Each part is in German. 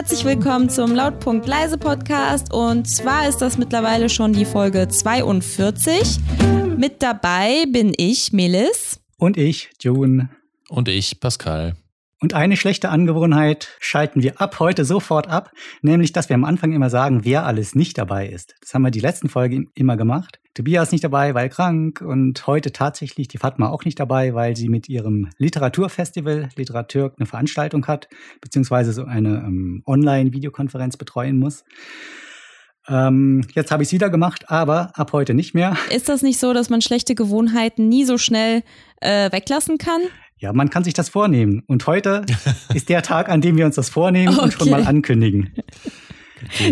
herzlich willkommen zum Lautpunkt Leise Podcast. Und zwar ist das mittlerweile schon die Folge 42. Mit dabei bin ich, Melis. Und ich, June. Und ich, Pascal. Und eine schlechte Angewohnheit schalten wir ab heute sofort ab, nämlich dass wir am Anfang immer sagen, wer alles nicht dabei ist. Das haben wir die letzten Folge immer gemacht. Tobias nicht dabei, weil krank und heute tatsächlich die Fatma auch nicht dabei, weil sie mit ihrem Literaturfestival Literatur eine Veranstaltung hat, beziehungsweise so eine ähm, Online-Videokonferenz betreuen muss. Ähm, jetzt habe ich es wieder gemacht, aber ab heute nicht mehr. Ist das nicht so, dass man schlechte Gewohnheiten nie so schnell äh, weglassen kann? Ja, man kann sich das vornehmen. Und heute ist der Tag, an dem wir uns das vornehmen okay. und schon mal ankündigen.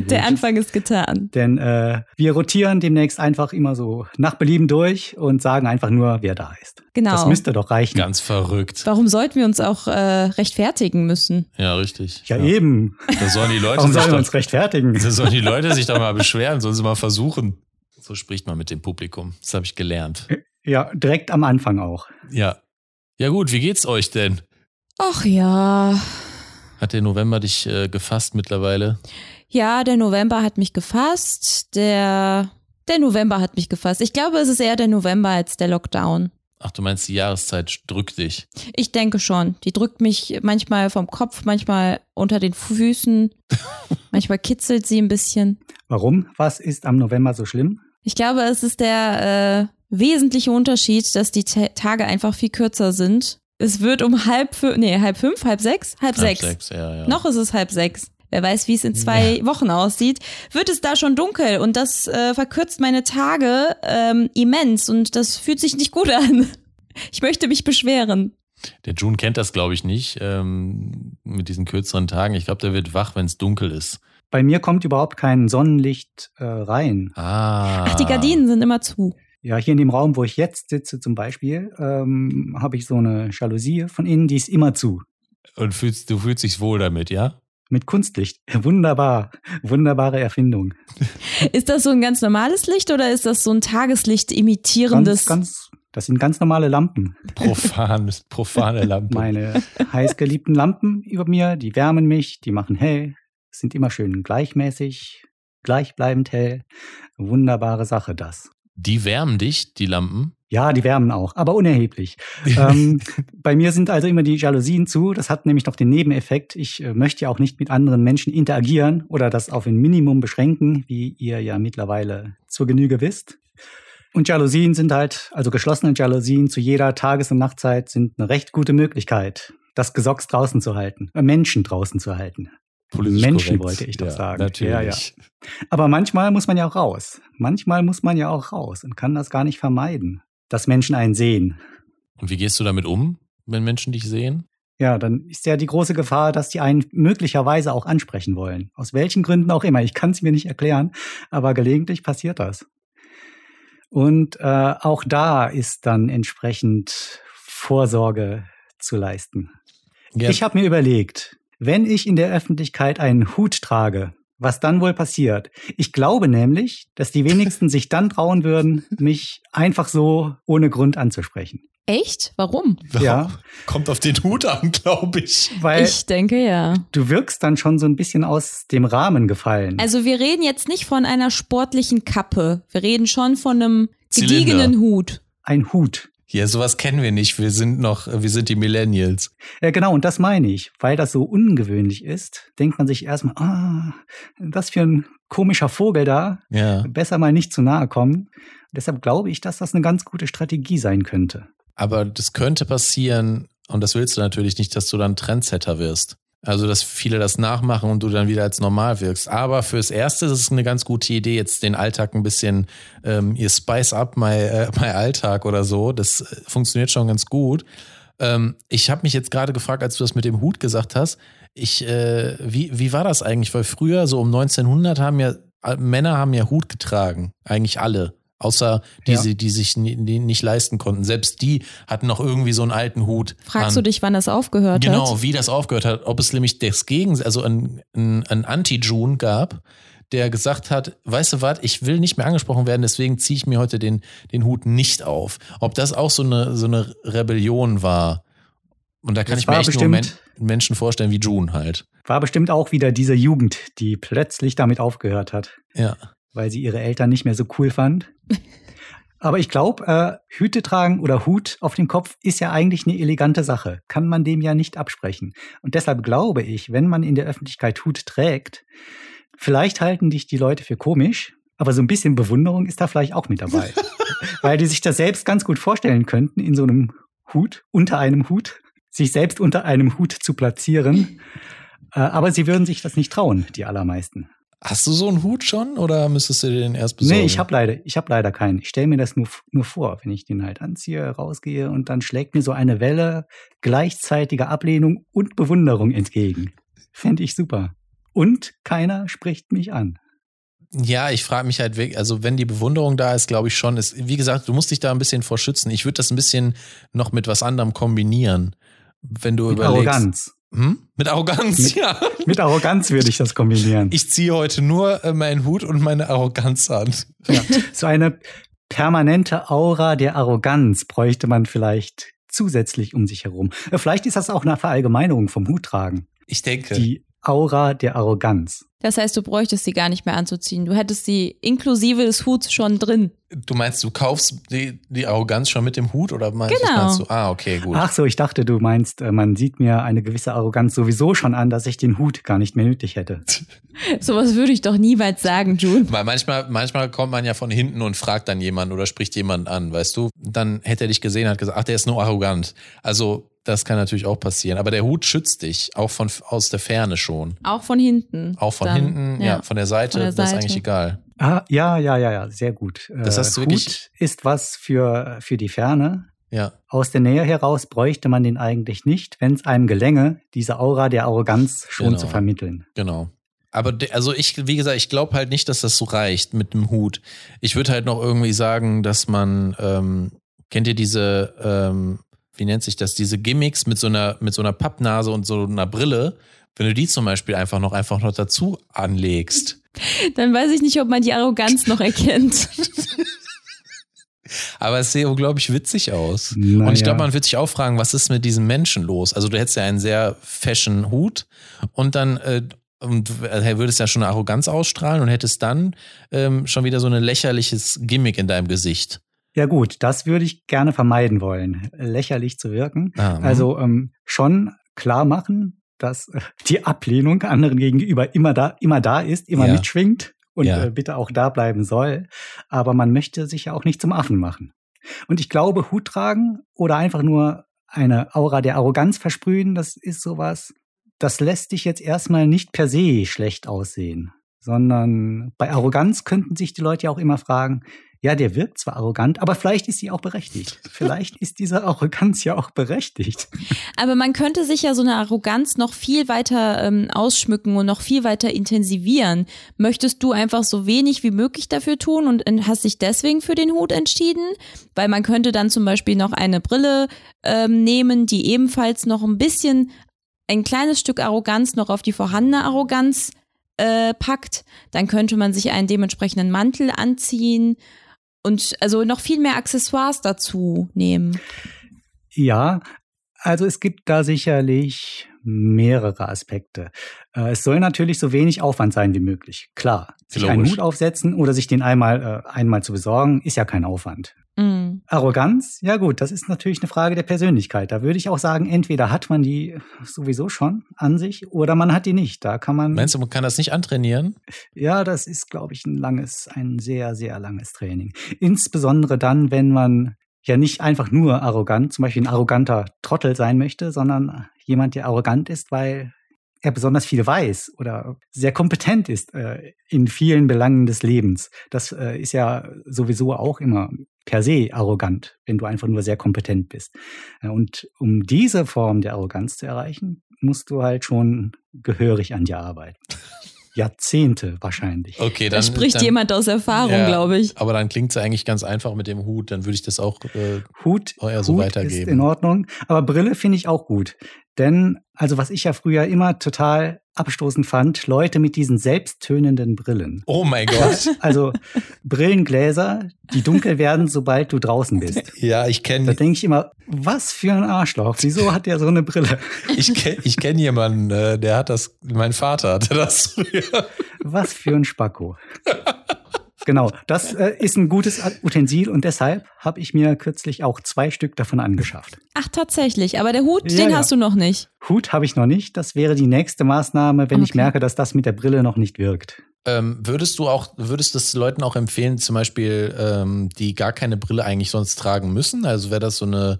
Der Anfang ist getan. Denn äh, wir rotieren demnächst einfach immer so nach Belieben durch und sagen einfach nur, wer da ist. Genau. Das müsste doch reichen. Ganz verrückt. Warum sollten wir uns auch äh, rechtfertigen müssen? Ja, richtig. Ja, ja. eben. Da sollen die Leute Warum sich sollen wir uns rechtfertigen? Da sollen die Leute sich doch mal beschweren, sollen sie mal versuchen. So spricht man mit dem Publikum. Das habe ich gelernt. Ja, direkt am Anfang auch. Ja. Ja gut, wie geht's euch denn? Ach ja. Hat der November dich äh, gefasst mittlerweile? Ja, der November hat mich gefasst. Der, der November hat mich gefasst. Ich glaube, es ist eher der November als der Lockdown. Ach, du meinst, die Jahreszeit drückt dich? Ich denke schon. Die drückt mich manchmal vom Kopf, manchmal unter den Füßen. manchmal kitzelt sie ein bisschen. Warum? Was ist am November so schlimm? Ich glaube, es ist der äh, wesentliche Unterschied, dass die Ta Tage einfach viel kürzer sind. Es wird um halb fünf, nee, halb fünf, halb sechs, halb, halb sechs. sechs ja, ja. Noch ist es halb sechs. Wer weiß, wie es in zwei ja. Wochen aussieht, wird es da schon dunkel und das äh, verkürzt meine Tage ähm, immens und das fühlt sich nicht gut an. Ich möchte mich beschweren. Der June kennt das, glaube ich, nicht ähm, mit diesen kürzeren Tagen. Ich glaube, der wird wach, wenn es dunkel ist. Bei mir kommt überhaupt kein Sonnenlicht äh, rein. Ah. Ach, die Gardinen sind immer zu. Ja, hier in dem Raum, wo ich jetzt sitze zum Beispiel, ähm, habe ich so eine Jalousie von innen, die ist immer zu. Und fühlst, du fühlst dich wohl damit, ja? Mit Kunstlicht. Wunderbar. Wunderbare Erfindung. Ist das so ein ganz normales Licht oder ist das so ein Tageslicht imitierendes? Ganz, ganz, das sind ganz normale Lampen. Profan, profane Lampen. Meine heißgeliebten Lampen über mir, die wärmen mich, die machen hell, sind immer schön gleichmäßig, gleichbleibend hell. Wunderbare Sache das. Die wärmen dich, die Lampen? Ja, die wärmen auch, aber unerheblich. ähm, bei mir sind also immer die Jalousien zu. Das hat nämlich noch den Nebeneffekt. Ich äh, möchte ja auch nicht mit anderen Menschen interagieren oder das auf ein Minimum beschränken, wie ihr ja mittlerweile zur Genüge wisst. Und Jalousien sind halt, also geschlossene Jalousien zu jeder Tages- und Nachtzeit sind eine recht gute Möglichkeit, das Gesocks draußen zu halten, äh, Menschen draußen zu halten. Politisch Menschen korrekt. wollte ich doch ja, sagen. Natürlich. Ja, ja. Aber manchmal muss man ja auch raus. Manchmal muss man ja auch raus und kann das gar nicht vermeiden, dass Menschen einen sehen. Und wie gehst du damit um, wenn Menschen dich sehen? Ja, dann ist ja die große Gefahr, dass die einen möglicherweise auch ansprechen wollen. Aus welchen Gründen auch immer. Ich kann es mir nicht erklären, aber gelegentlich passiert das. Und äh, auch da ist dann entsprechend Vorsorge zu leisten. Ja. Ich habe mir überlegt, wenn ich in der Öffentlichkeit einen Hut trage, was dann wohl passiert? Ich glaube nämlich, dass die wenigsten sich dann trauen würden, mich einfach so ohne Grund anzusprechen. Echt? Warum? Ja. Kommt auf den Hut an, glaube ich. Weil ich denke ja. du wirkst dann schon so ein bisschen aus dem Rahmen gefallen. Also wir reden jetzt nicht von einer sportlichen Kappe. Wir reden schon von einem Zylinder. gediegenen Hut. Ein Hut. Ja, sowas kennen wir nicht. Wir sind noch, wir sind die Millennials. Ja, genau, und das meine ich. Weil das so ungewöhnlich ist, denkt man sich erstmal, ah, was für ein komischer Vogel da. Ja. Besser mal nicht zu nahe kommen. Deshalb glaube ich, dass das eine ganz gute Strategie sein könnte. Aber das könnte passieren, und das willst du natürlich nicht, dass du dann Trendsetter wirst. Also, dass viele das nachmachen und du dann wieder als normal wirkst. Aber fürs Erste ist es eine ganz gute Idee, jetzt den Alltag ein bisschen, ähm, ihr spice up my, äh, my Alltag oder so. Das äh, funktioniert schon ganz gut. Ähm, ich habe mich jetzt gerade gefragt, als du das mit dem Hut gesagt hast, ich, äh, wie, wie war das eigentlich? Weil früher, so um 1900, haben ja, äh, Männer haben ja Hut getragen. Eigentlich alle. Außer die, Ja. sie, die sich nie, die nicht leisten konnten. Selbst die hatten noch irgendwie so einen alten Hut. Fragst an. du dich, wann das aufgehört Genau, hat? wie das aufgehört hat. Ob es nämlich das Gegen, also ein, ein, ein Anti-June gab, der gesagt hat, weißt du was, ich will nicht mehr angesprochen werden, deswegen ziehe ich mir heute den, den Hut nicht auf. Ob das auch so eine, so eine Rebellion war, Und da kann Das ich mir echt nur Men bestimmt- Menschen vorstellen wie June halt. War bestimmt auch wieder diese Jugend, die plötzlich damit aufgehört hat, Ja. weil sie ihre Eltern nicht mehr so cool fand. Aber ich glaube, äh, Hüte tragen oder Hut auf dem Kopf ist ja eigentlich eine elegante Sache. Kann man dem ja nicht absprechen. Und deshalb glaube ich, wenn man in der Öffentlichkeit Hut trägt, vielleicht halten dich die Leute für komisch, aber so ein bisschen Bewunderung ist da vielleicht auch mit dabei. Weil die sich das selbst ganz gut vorstellen könnten, in so einem Hut, unter einem Hut, sich selbst unter einem Hut zu platzieren. Äh, aber sie würden sich das nicht trauen, die allermeisten. Hast du so einen Hut schon oder müsstest du den erst besorgen? Nee, ich habe leider, ich habe leider keinen. Ich stelle mir das nur, nur vor, wenn ich den halt anziehe, rausgehe und dann schlägt mir so eine Welle gleichzeitiger Ablehnung und Bewunderung entgegen. Fände ich super. Und keiner spricht mich an. Ja, ich frage mich halt wirklich, also wenn die Bewunderung da ist, glaube ich schon, ist, wie gesagt, du musst dich da ein bisschen vor schützen. Ich würde das ein bisschen noch mit was anderem kombinieren. Wenn du Mit überlegst. Arroganz. Hm? Mit Arroganz, Mit- ja. Mit Arroganz würde ich das kombinieren. Ich ziehe heute nur äh, meinen Hut und meine Arroganz an. Ja, so eine permanente Aura der Arroganz bräuchte man vielleicht zusätzlich um sich herum. Äh, Vielleicht ist das auch eine Verallgemeinerung vom Huttragen. Ich denke. Die Aura der Arroganz. Das heißt, du bräuchtest sie gar nicht mehr anzuziehen. Du hättest sie inklusive des Huts schon drin. Du meinst, du kaufst die, die Arroganz schon mit dem Hut oder meinst, Genau. meinst du? Ah, okay, gut. Ach so, ich dachte, du meinst, äh, man sieht mir eine gewisse Arroganz sowieso schon an, dass ich den Hut gar nicht mehr nötig hätte. Sowas würde ich doch niemals sagen, June. Weil manchmal, manchmal kommt man ja von hinten und fragt dann jemanden oder spricht jemanden an, weißt du? Dann hätte er dich gesehen und hat gesagt, ach, der ist nur arrogant. Also, das kann natürlich auch passieren. Aber der Hut schützt dich, auch von, aus der Ferne schon. Auch von hinten. Auch von Dann, hinten, ja. von der Seite, Von der das ist Seite. eigentlich egal. Ah, ja, ja, ja, ja, sehr gut. Das Äh, hast du wirklich- Hut ist was für, für die Ferne. Ja. Aus der Nähe heraus bräuchte man den eigentlich nicht, wenn es einem gelänge, diese Aura der Arroganz schon Genau. zu vermitteln. Genau. Aber de, also ich, wie gesagt, ich glaube halt nicht, dass das so reicht mit dem Hut. Ich würde halt noch irgendwie sagen, dass man, ähm, kennt ihr diese, ähm, wie nennt sich das, diese Gimmicks mit so einer, mit so einer Pappnase und so einer Brille, wenn du die zum Beispiel einfach noch, einfach noch dazu anlegst. Dann weiß ich nicht, ob man die Arroganz noch erkennt. Aber es sieht unglaublich witzig aus. Naja. Und ich glaube, man wird sich auch fragen, was ist mit diesem Menschen los? Also du hättest ja einen sehr fashion Hut und dann äh, und äh, würdest ja schon eine Arroganz ausstrahlen und hättest dann ähm, schon wieder so ein lächerliches Gimmick in deinem Gesicht. Ja gut, das würde ich gerne vermeiden wollen, lächerlich zu wirken. Ah, mhm. Also ähm, schon klar machen, dass äh, die Ablehnung anderen gegenüber immer da, immer da ist, immer Ja. mitschwingt und Ja. äh, bitte auch da bleiben soll. Aber man möchte sich ja auch nicht zum Affen machen. Und ich glaube, Hut tragen oder einfach nur eine Aura der Arroganz versprühen, das ist sowas, das lässt dich jetzt erstmal nicht per se schlecht aussehen, sondern bei Arroganz könnten sich die Leute ja auch immer fragen, ja, der wirkt zwar arrogant, aber vielleicht ist sie auch berechtigt. Vielleicht ist diese Arroganz ja auch berechtigt. Aber man könnte sich ja so eine Arroganz noch viel weiter ähm, ausschmücken und noch viel weiter intensivieren. Möchtest du einfach so wenig wie möglich dafür tun und hast dich deswegen für den Hut entschieden? Weil man könnte dann zum Beispiel noch eine Brille ähm, nehmen, die ebenfalls noch ein bisschen ein kleines Stück Arroganz noch auf die vorhandene Arroganz äh, packt. Dann könnte man sich einen dementsprechenden Mantel anziehen und also noch viel mehr Accessoires dazu nehmen. Ja, also es gibt da sicherlich mehrere Aspekte. Äh, Es soll natürlich so wenig Aufwand sein wie möglich. Klar, sich einen Logisch. Hut aufsetzen oder sich den einmal, äh, einmal zu besorgen, ist ja kein Aufwand. Mm. Arroganz, ja gut, das ist natürlich eine Frage der Persönlichkeit. Da würde ich auch sagen, entweder hat man die sowieso schon an sich oder man hat die nicht. Da kann man. Meinst du, man kann das nicht antrainieren? Ja, das ist, glaube ich, ein langes, ein sehr, sehr langes Training. Insbesondere dann, wenn man ja nicht einfach nur arrogant, zum Beispiel ein arroganter Trottel sein möchte, sondern jemand, der arrogant ist, weil er besonders viel weiß oder sehr kompetent ist äh, in vielen Belangen des Lebens. Das äh, ist ja sowieso auch immer per se arrogant, wenn du einfach nur sehr kompetent bist. Äh, und um diese Form der Arroganz zu erreichen, musst du halt schon gehörig an dir arbeiten. Jahrzehnte wahrscheinlich. Okay, Da dann spricht dann, jemand aus Erfahrung, Ja. glaube ich. Aber dann klingt es eigentlich ganz einfach mit dem Hut. Dann würde ich das auch. Äh, Hut, ja, so Hut weitergeben. ist in Ordnung. Aber Brille finde ich auch gut. Denn, also was ich ja früher immer total abstoßend fand, Leute mit diesen selbsttönenden Brillen. Oh mein Gott. Also Brillengläser, die dunkel werden, sobald du draußen bist. Ja, ich Da kenne denke ich immer, was für ein Arschloch. Wieso hat der so eine Brille? ich kenn, ich kenn jemanden, äh, der hat das, mein Vater hatte das früher. Was für ein Spacko. Genau, das äh, ist ein gutes Utensil und deshalb habe ich mir kürzlich auch zwei Stück davon angeschafft. Ach, tatsächlich. Aber der Hut, Ja, den ja. hast du noch nicht. Hut habe ich noch nicht. Das wäre die nächste Maßnahme, wenn ich Okay. merke, dass das mit der Brille noch nicht wirkt. Ähm, würdest du auch, würdest du es Leuten auch empfehlen, zum Beispiel, ähm, die gar keine Brille eigentlich sonst tragen müssen? Also wäre das so eine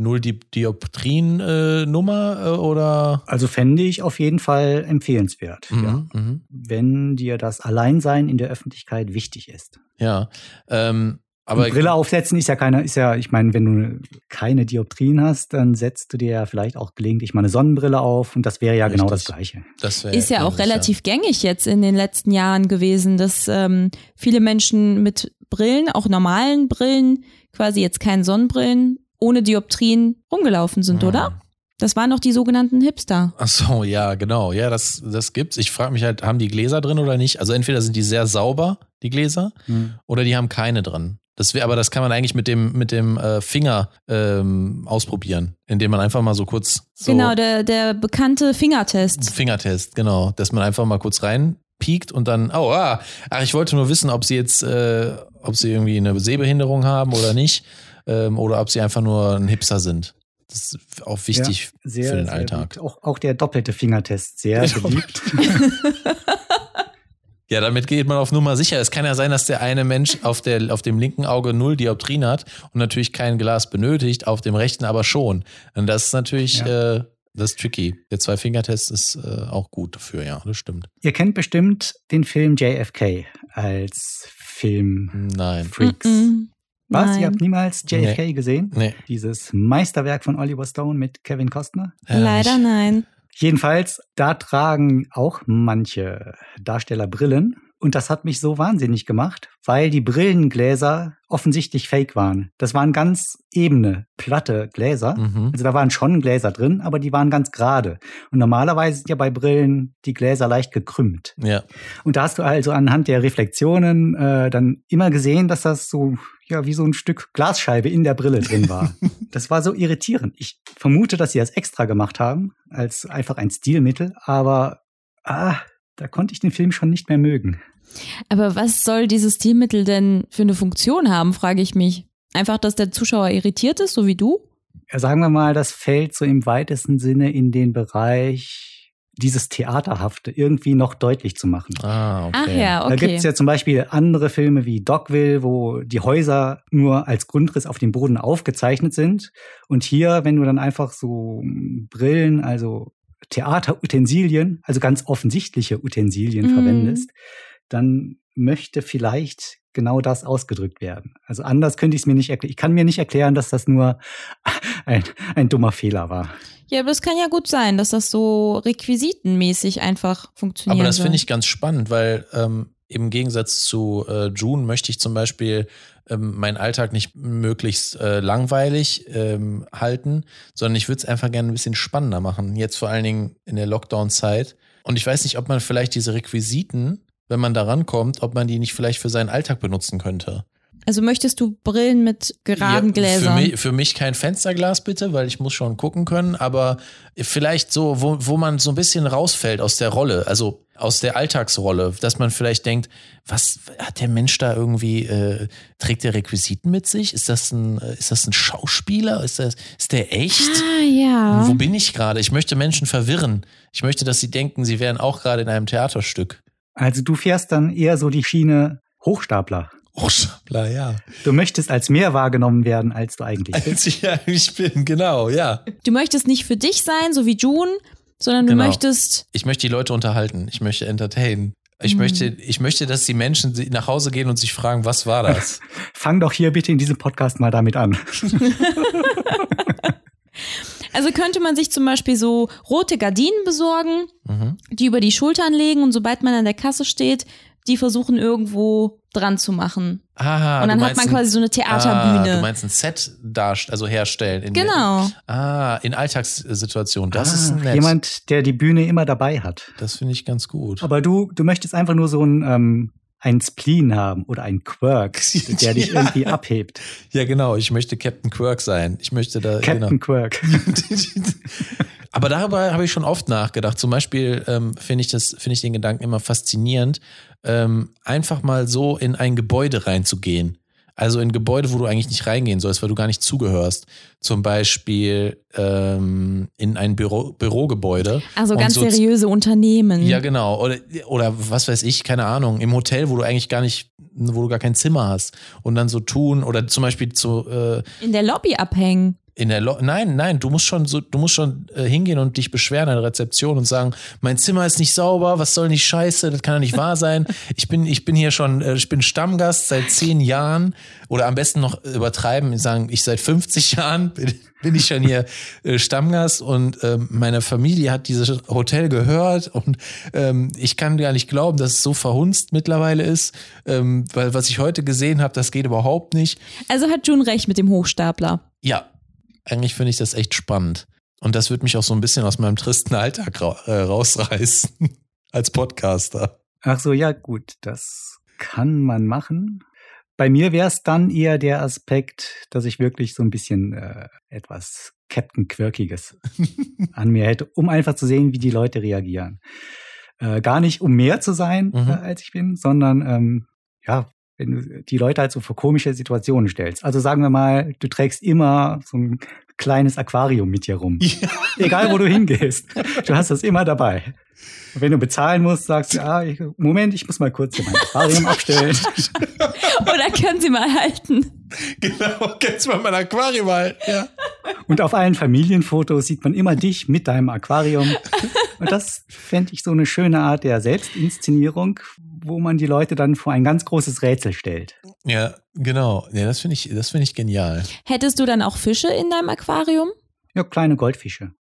Null-Dioptrien-Nummer äh, oder? Also fände ich auf jeden Fall empfehlenswert. Ja. Mhm, mhm. Wenn dir das Alleinsein in der Öffentlichkeit wichtig ist. Ja. Ähm, aber Aber Brille aufsetzen ist ja keine, ist ja, ich meine, wenn du keine Dioptrien hast, dann setzt du dir ja vielleicht auch gelegentlich mal eine Sonnenbrille auf und das wäre ja genau das Richtig. Gleiche. das Ist ja auch relativ gängig jetzt in den letzten Jahren gewesen, dass ähm, viele Menschen mit Brillen, auch normalen Brillen, quasi jetzt keinen Sonnenbrillen, ohne Dioptrien rumgelaufen sind, Mhm. oder? Das waren doch die sogenannten Hipster. Ach so, ja, genau. Ja, das, das gibt's. Ich frage mich halt, haben die Gläser drin oder nicht? Also entweder sind die sehr sauber, die Gläser, oder die haben keine drin. Das wär, aber das kann man eigentlich mit dem, mit dem äh, Finger ähm, ausprobieren, indem man einfach mal so kurz so Genau, der, der bekannte Fingertest. Fingertest, genau, dass man einfach mal kurz reinpiekt und dann, oh, ah, ach, ich wollte nur wissen, ob sie jetzt, äh, ob sie irgendwie eine Sehbehinderung haben oder nicht, ähm, oder ob sie einfach nur ein Hipster sind. Das ist auch wichtig Sehr, für den sehr Alltag. Auch, auch der doppelte Fingertest, sehr Der beliebt. Ja, damit geht man auf Nummer sicher. Es kann ja sein, dass der eine Mensch auf, der, auf dem linken Auge null Dioptrien hat und natürlich kein Glas benötigt, auf dem rechten aber schon. Und das ist natürlich, äh, das ist tricky. Der Zwei-Finger-Test ist äh, auch gut dafür, ja, das stimmt. Ihr kennt bestimmt den Film JFK als Film Nein. Freaks. Mm-mm. Was? Nein. Ihr habt niemals JFK gesehen? Nee. Dieses Meisterwerk von Oliver Stone mit Kevin Costner? Äh, Leider nicht. nein. Jedenfalls, da tragen auch manche Darsteller Brillen. Und das hat mich so wahnsinnig gemacht, weil die Brillengläser offensichtlich fake waren. Das waren ganz ebene, platte Gläser. Mhm. Also da waren schon Gläser drin, aber die waren ganz gerade. Und normalerweise sind ja bei Brillen die Gläser leicht gekrümmt. Ja. Und da hast du also anhand der Reflexionen äh, dann immer gesehen, dass das so ja wie so ein Stück Glasscheibe in der Brille drin war. das war so irritierend. Ich vermute, dass sie das extra gemacht haben als einfach ein Stilmittel, aber ah, da konnte ich den Film schon nicht mehr mögen. Aber was soll dieses Stilmittel denn für eine Funktion haben, frage ich mich. Einfach, dass der Zuschauer irritiert ist, so wie du? Ja, sagen wir mal, das fällt so im weitesten Sinne in den Bereich dieses Theaterhafte irgendwie noch deutlich zu machen. Ah, okay. Ach ja, Da okay. gibt's ja zum Beispiel andere Filme wie Dogville, wo die Häuser nur als Grundriss auf dem Boden aufgezeichnet sind. Und hier, wenn du dann einfach so Brillen, also Theaterutensilien, also ganz offensichtliche Utensilien Mhm. verwendest, dann möchte vielleicht genau das ausgedrückt werden. Also anders könnte ich es mir nicht erklären. Ich kann mir nicht erklären, dass das nur ein, ein dummer Fehler war. Ja, aber es kann ja gut sein, dass das so requisitenmäßig einfach funktioniert. Aber das finde ich ganz spannend, weil ähm, im Gegensatz zu äh, June möchte ich zum Beispiel ähm, meinen Alltag nicht möglichst äh, langweilig ähm, halten, sondern ich würde es einfach gerne ein bisschen spannender machen. Jetzt vor allen Dingen in der Lockdown-Zeit. Und ich weiß nicht, ob man vielleicht diese Requisiten, wenn man da rankommt, ob man die nicht vielleicht für seinen Alltag benutzen könnte. Also möchtest du Brillen mit geraden Ja, Gläsern? Für mich, für mich kein Fensterglas bitte, weil ich muss schon gucken können, aber vielleicht so, wo, wo man so ein bisschen rausfällt aus der Rolle, also aus der Alltagsrolle, dass man vielleicht denkt, was hat der Mensch da irgendwie, äh, trägt der Requisiten mit sich? Ist das ein, ist das ein Schauspieler? Ist das, ist der echt? ah, ja. Wo bin ich gerade? Ich möchte Menschen verwirren. Ich möchte, dass sie denken, sie wären auch gerade in einem Theaterstück. Also du fährst dann eher so die Schiene Hochstapler. Hochstapler, ja. Du möchtest als mehr wahrgenommen werden, als du eigentlich bist. Als ich eigentlich bin, genau, ja. Du möchtest nicht für dich sein, so wie June, sondern du Genau. möchtest. Ich möchte die Leute unterhalten. Ich möchte entertainen. Ich, Mhm. möchte, ich möchte, dass die Menschen nach Hause gehen und sich fragen, was war das? Fang doch hier bitte in diesem Podcast mal damit an. Also könnte man sich zum Beispiel so rote Gardinen besorgen, Mhm. die über die Schultern legen und sobald man an der Kasse steht, die versuchen irgendwo dran zu machen. Ah, und dann hat man quasi so eine ein, Theaterbühne. Ah, du meinst ein Set darst, also herstellen. In genau. Der, ah, in Alltagssituationen. Das ah, ist nett. Jemand, der die Bühne immer dabei hat. das finde ich ganz gut. Aber du, du möchtest einfach nur so ein, ähm, einen Spleen haben oder einen Quirk, der dich Ja. irgendwie abhebt. Ja, genau. Ich möchte Captain Quirk sein. Ich möchte da. Captain Genau. Quirk. Aber darüber habe ich schon oft nachgedacht. Zum Beispiel ähm, finde ich das, finde ich den Gedanken immer faszinierend, ähm, einfach mal so in ein Gebäude reinzugehen. Also in Gebäude, wo du eigentlich nicht reingehen sollst, weil du gar nicht zugehörst. Zum Beispiel ähm, in ein Büro, Bürogebäude. Also ganz so- seriöse Unternehmen. Ja, genau. Oder, oder was weiß ich, keine Ahnung, im Hotel, wo du eigentlich gar nicht, wo du gar kein Zimmer hast. Und dann so tun, oder zum Beispiel zu, äh, In der Lobby abhängen. In der Lo Nein, nein, du musst schon so, du musst schon äh, hingehen und dich beschweren an der Rezeption und sagen, mein Zimmer ist nicht sauber, was soll nicht scheiße, das kann ja nicht wahr sein. Ich bin, ich bin hier schon, äh, ich bin Stammgast seit zehn Jahren oder am besten noch übertreiben, sagen, ich seit 50 Jahren bin, bin ich schon hier äh, Stammgast und ähm, meine Familie hat dieses Hotel gehört und ähm, ich kann gar nicht glauben, dass es so verhunzt mittlerweile ist, ähm, weil was ich heute gesehen habe, das geht überhaupt nicht. Also hat June recht mit dem Hochstapler. Ja, eigentlich finde ich das echt spannend. Und das wird mich auch so ein bisschen aus meinem tristen Alltag ra äh, rausreißen als Podcaster. Ach so, ja, gut, das kann man machen. Bei mir wäre es dann eher der Aspekt, dass ich wirklich so ein bisschen äh, etwas Captain Quirkiges an mir hätte, um einfach zu sehen, wie die Leute reagieren. Äh, gar nicht, um mehr zu sein, Mhm. äh, als ich bin, sondern ähm, ja, wenn du die Leute halt so vor komische Situationen stellst. Also sagen wir mal, du trägst immer so ein kleines Aquarium mit dir rum. Egal, wo du hingehst. Du hast das immer dabei. Und wenn du bezahlen musst, sagst du, ah, ich, Moment, ich muss mal kurz hier mein Aquarium abstellen. Oder können Sie mal halten? Genau, kennst du mal mein Aquarium halt. Ja. Und auf allen Familienfotos sieht man immer dich mit deinem Aquarium. Und das fände ich so eine schöne Art der Selbstinszenierung, wo man die Leute dann vor ein ganz großes Rätsel stellt. ja, genau. Ja, das finde ich, das finde ich genial. Hättest du dann auch Fische in deinem Aquarium? Ja, kleine Goldfische.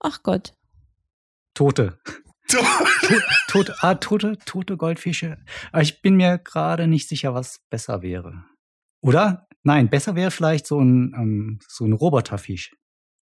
Ach Gott. Tote. Tote, ah, tote, tote Goldfische. Aber ich bin mir gerade nicht sicher, was besser wäre. Oder? Nein, besser wäre vielleicht so ein, ähm, so ein Roboterfisch.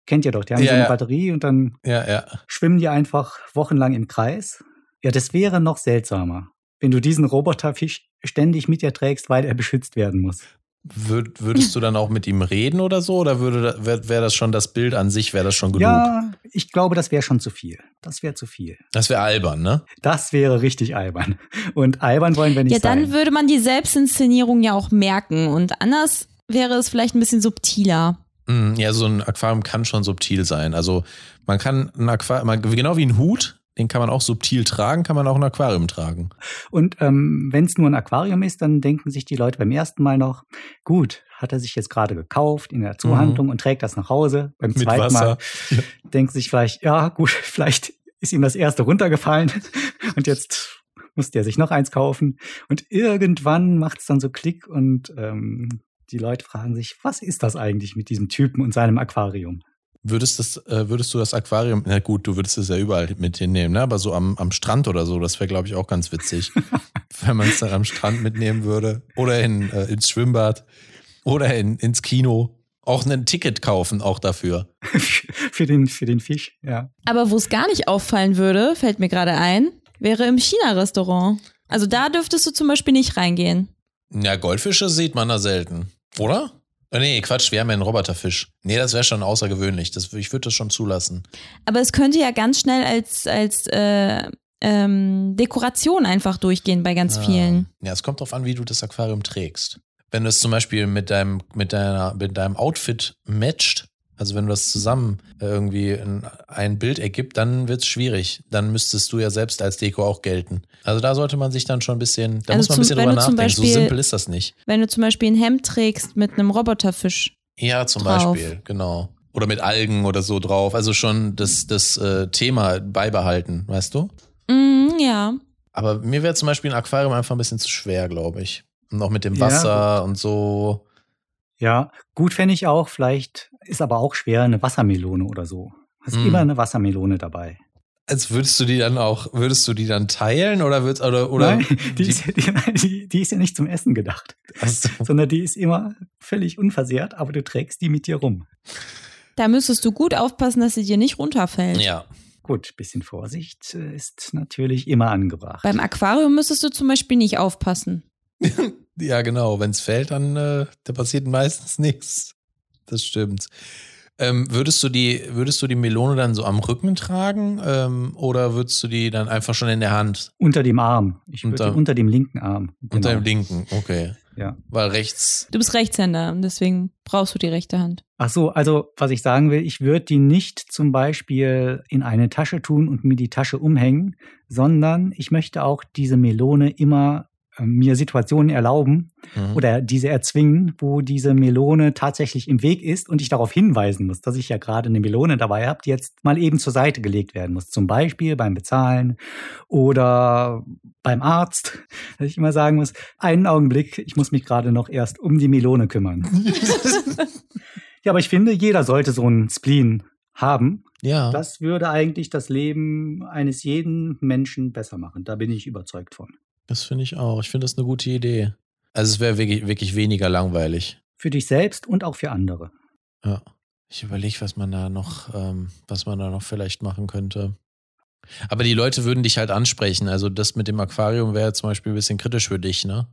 Kennt ihr doch, die haben Ja, so eine ja. Batterie und dann Ja, ja. schwimmen die einfach wochenlang im Kreis. Ja, das wäre noch seltsamer, wenn du diesen Roboterfisch ständig mit dir trägst, weil er beschützt werden muss. Würd, würdest du dann auch mit ihm reden oder so? Oder würde wäre wär das schon das Bild an sich, wäre das schon genug? Ja, ich glaube, das wäre schon zu viel. Das wäre zu viel. Das wäre albern, ne? Das wäre richtig albern. Und albern wollen wir nicht Ja, dann sein. würde man die Selbstinszenierung ja auch merken. Und anders wäre es vielleicht ein bisschen subtiler. Mm, Ja, so ein Aquarium kann schon subtil sein. Also man kann ein Aquarium, genau wie ein Hut, den kann man auch subtil tragen, kann man auch ein Aquarium tragen. Und ähm, wenn es nur ein Aquarium ist, dann denken sich die Leute beim ersten Mal noch, gut, hat er sich jetzt gerade gekauft in der Zuhandlung und trägt das nach Hause. Beim Mhm. Mit zweiten Wasser. Mal denkt sich vielleicht, ja gut, vielleicht ist ihm das erste runtergefallen und jetzt muss der sich noch eins kaufen. Und irgendwann macht es dann so Klick und ähm, die Leute fragen sich, was ist das eigentlich mit diesem Typen und seinem Aquarium? Würdest, das, äh, würdest du das Aquarium, na gut, du würdest es ja überall mit hinnehmen, ne? aber so am, am Strand oder so, das wäre, glaube ich, auch ganz witzig, wenn man es dann am Strand mitnehmen würde. Oder in, äh, ins Schwimmbad oder in, ins Kino. Auch ein Ticket kaufen, auch dafür. für, den, für den Fisch, ja. Aber wo es gar nicht auffallen würde, fällt mir gerade ein, wäre im China-Restaurant. Also da dürftest du zum Beispiel nicht reingehen. Ja, Goldfische sieht man da selten, oder? Äh, Nee, Quatsch, wir haben ja einen Roboterfisch. Nee, das wäre schon außergewöhnlich. Das, ich würde das schon zulassen. Aber es könnte ja ganz schnell als, als äh, ähm, Dekoration einfach durchgehen bei ganz Ah. vielen. Ja, es kommt drauf an, wie du das Aquarium trägst. Wenn du es zum Beispiel mit deinem, mit deiner, mit deinem Outfit matcht, also wenn du das zusammen irgendwie in ein Bild ergibt, dann wird es schwierig. Dann müsstest du ja selbst als Deko auch gelten. Also da sollte man sich dann schon ein bisschen, da Also muss man ein bisschen wenn drüber du zum nachdenken. so Beispiel- simpel ist das nicht. Wenn du zum Beispiel ein Hemd trägst mit einem Roboterfisch. Ja, zum drauf. Beispiel, genau. Oder mit Algen oder so drauf. Also schon das, das äh, Thema beibehalten, weißt du? Mm, ja. Aber mir wäre zum Beispiel ein Aquarium einfach ein bisschen zu schwer, glaube ich. Und auch mit dem Ja, Wasser und so. Ja, gut fände ich auch. Vielleicht ist aber auch schwer eine Wassermelone oder so. Hast Mm. immer eine Wassermelone dabei. Als würdest du die dann auch, würdest du die dann teilen oder würdest, oder, oder? Nein, die ist, die, die, die ist ja nicht zum Essen gedacht, so. sondern die ist immer völlig unversehrt, aber du trägst die mit dir rum. Da müsstest du gut aufpassen, dass sie dir nicht runterfällt. Ja. Gut, bisschen Vorsicht äh, ist natürlich immer angebracht. Beim Aquarium müsstest du zum Beispiel nicht aufpassen. ja, genau. Wenn es fällt, dann äh, da passiert meistens nichts. Das stimmt. Ähm, würdest du die, würdest du die Melone dann so am Rücken tragen ähm, oder würdest du die dann einfach schon in der Hand? unter dem Arm. Ich würde Unter- die unter dem linken Arm. Unter Genau. dem linken, okay. Ja. Weil rechts. Du bist Rechtshänder, deswegen brauchst du die rechte Hand. Ach so, also was ich sagen will, ich würde die nicht zum Beispiel in eine Tasche tun und mir die Tasche umhängen, sondern ich möchte auch diese Melone immer mir Situationen erlauben Mhm. oder diese erzwingen, wo diese Melone tatsächlich im Weg ist und ich darauf hinweisen muss, dass ich ja gerade eine Melone dabei habe, die jetzt mal eben zur Seite gelegt werden muss. Zum Beispiel beim Bezahlen oder beim Arzt, dass ich immer sagen muss, einen Augenblick, ich muss mich gerade noch erst um die Melone kümmern. Ja, aber ich finde, jeder sollte so einen Spleen haben. ja. Das würde eigentlich das Leben eines jeden Menschen besser machen. Da bin ich überzeugt von. Das finde ich auch. Ich finde das eine gute Idee. Also es wäre wirklich, wirklich weniger langweilig. Für dich selbst und auch für andere. Ja. Ich überlege, was man da noch, ähm, was man da noch vielleicht machen könnte. Aber die Leute würden dich halt ansprechen. Also das mit dem Aquarium wäre zum Beispiel ein bisschen kritisch für dich, ne?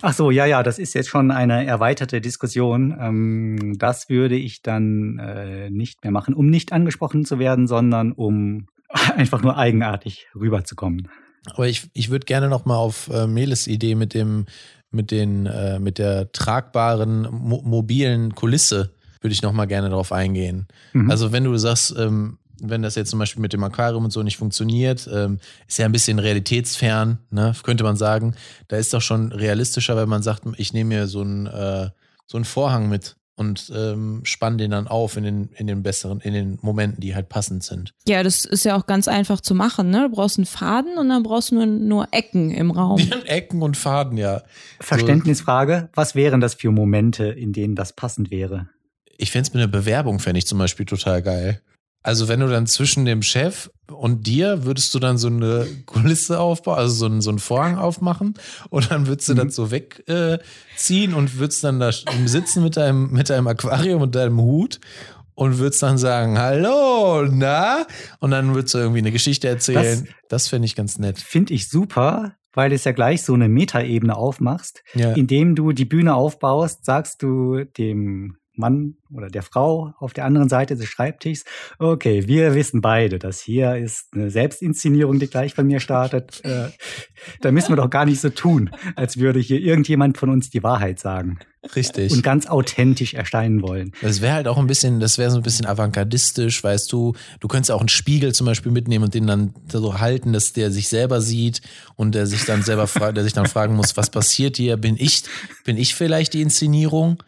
Ach so, ja, ja, das ist jetzt schon eine erweiterte Diskussion. Ähm, das würde ich dann äh, nicht mehr machen, um nicht angesprochen zu werden, sondern um einfach nur eigenartig rüberzukommen. Aber ich, ich würde gerne noch mal auf äh, Meles Idee mit dem, mit den, äh, mit der tragbaren mo mobilen Kulisse würde ich noch mal gerne darauf eingehen. Mhm. Also wenn du sagst, ähm, wenn das jetzt zum Beispiel mit dem Aquarium und so nicht funktioniert, ähm, ist ja ein bisschen realitätsfern, ne? könnte man sagen. Da ist doch schon realistischer, wenn man sagt, ich nehme mir so einen, äh, so einen Vorhang mit und ähm, spann den dann auf in den, in den besseren, in den Momenten, die halt passend sind. Ja, das ist ja auch ganz einfach zu machen, ne? Du brauchst einen Faden und dann brauchst du nur, nur Ecken im Raum. Die haben Ecken und Faden, ja. Verständnisfrage, was wären das für Momente, in denen das passend wäre? Ich fände es mit einer Bewerbung, fände ich zum Beispiel total geil. Also wenn du dann zwischen dem Chef und dir würdest du dann so eine Kulisse aufbauen, also so einen, so einen Vorhang aufmachen und dann würdest du Mhm. das so wegziehen äh, und würdest dann da sitzen mit deinem, mit deinem Aquarium und deinem Hut und würdest dann sagen, hallo, na? Und dann würdest du irgendwie eine Geschichte erzählen. Das, fände ich ganz nett. Finde ich super, weil es ja gleich so eine Metaebene aufmachst. Ja. Indem du die Bühne aufbaust, sagst du dem Mann oder der Frau auf der anderen Seite des Schreibtischs, okay, wir wissen beide, das hier ist eine Selbstinszenierung, die gleich bei mir startet. Äh, da müssen wir doch gar nicht so tun, als würde hier irgendjemand von uns die Wahrheit sagen Richtig. und ganz authentisch erscheinen wollen. Das wäre halt auch ein bisschen, das wäre so ein bisschen avantgardistisch, weißt du. Du könntest auch einen Spiegel zum Beispiel mitnehmen und den dann so halten, dass der sich selber sieht und der sich dann selber der sich dann fragen muss, was passiert hier? Bin ich, bin ich vielleicht die Inszenierung?